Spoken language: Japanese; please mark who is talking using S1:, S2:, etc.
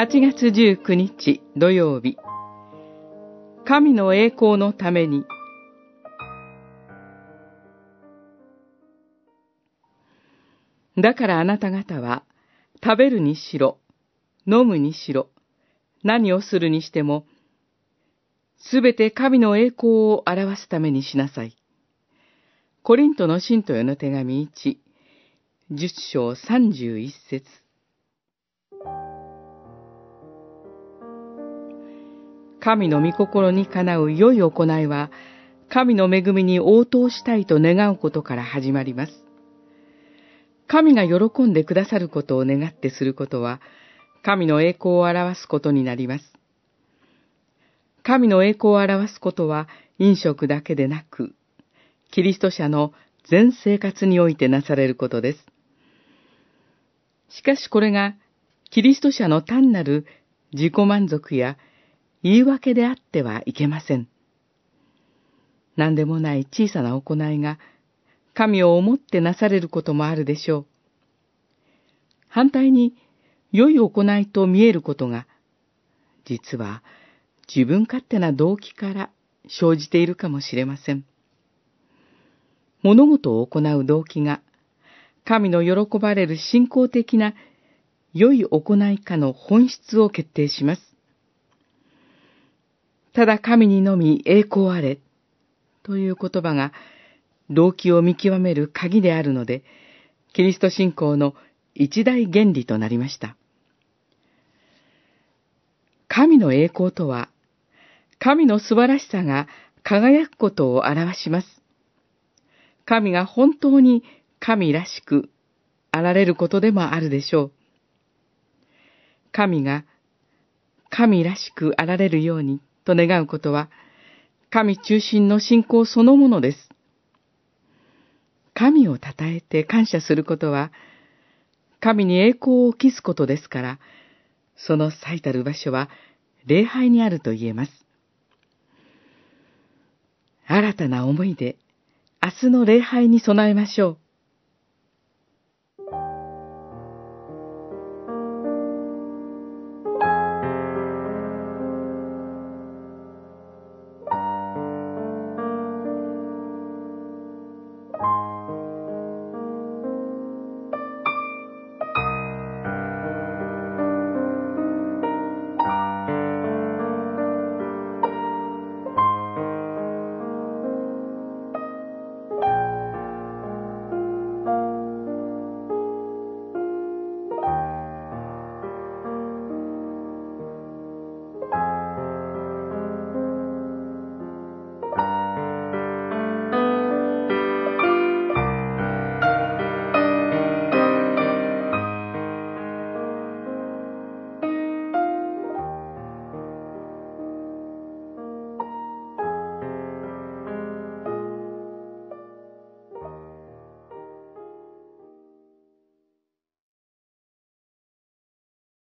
S1: 8月19日土曜日。神の栄光のために。だからあなた方は食べるにしろ、飲むにしろ、何をするにしても、すべて神の栄光を表すためにしなさい。コリントの信徒への手紙1、10章31節。神の御心にかなう良い行いは、神の恵みに応答したいと願うことから始まります。神が喜んでくださることを願ってすることは、神の栄光を表すことになります。神の栄光を表すことは飲食だけでなく、キリスト者の全生活においてなされることです。しかしこれが、キリスト者の単なる自己満足や言い訳であってはいけません。何でもない小さな行いが、神を思ってなされることもあるでしょう。反対に、良い行いと見えることが、実は自分勝手な動機から生じているかもしれません。物事を行う動機が、神の喜ばれる信仰的な良い行いかの本質を決定します。ただ神にのみ栄光あれ、という言葉が動機を見極める鍵であるので、キリスト信仰の一大原理となりました。神の栄光とは、神の素晴らしさが輝くことを表します。神が本当に神らしくあられることでもあるでしょう。神が神らしくあられるようにと願うことは、神中心の信仰そのものです。神を称えて感謝することは、神に栄光を期すことですから、その最たる場所は礼拝にあると言えます。新たな思いで、明日の礼拝に備えましょう。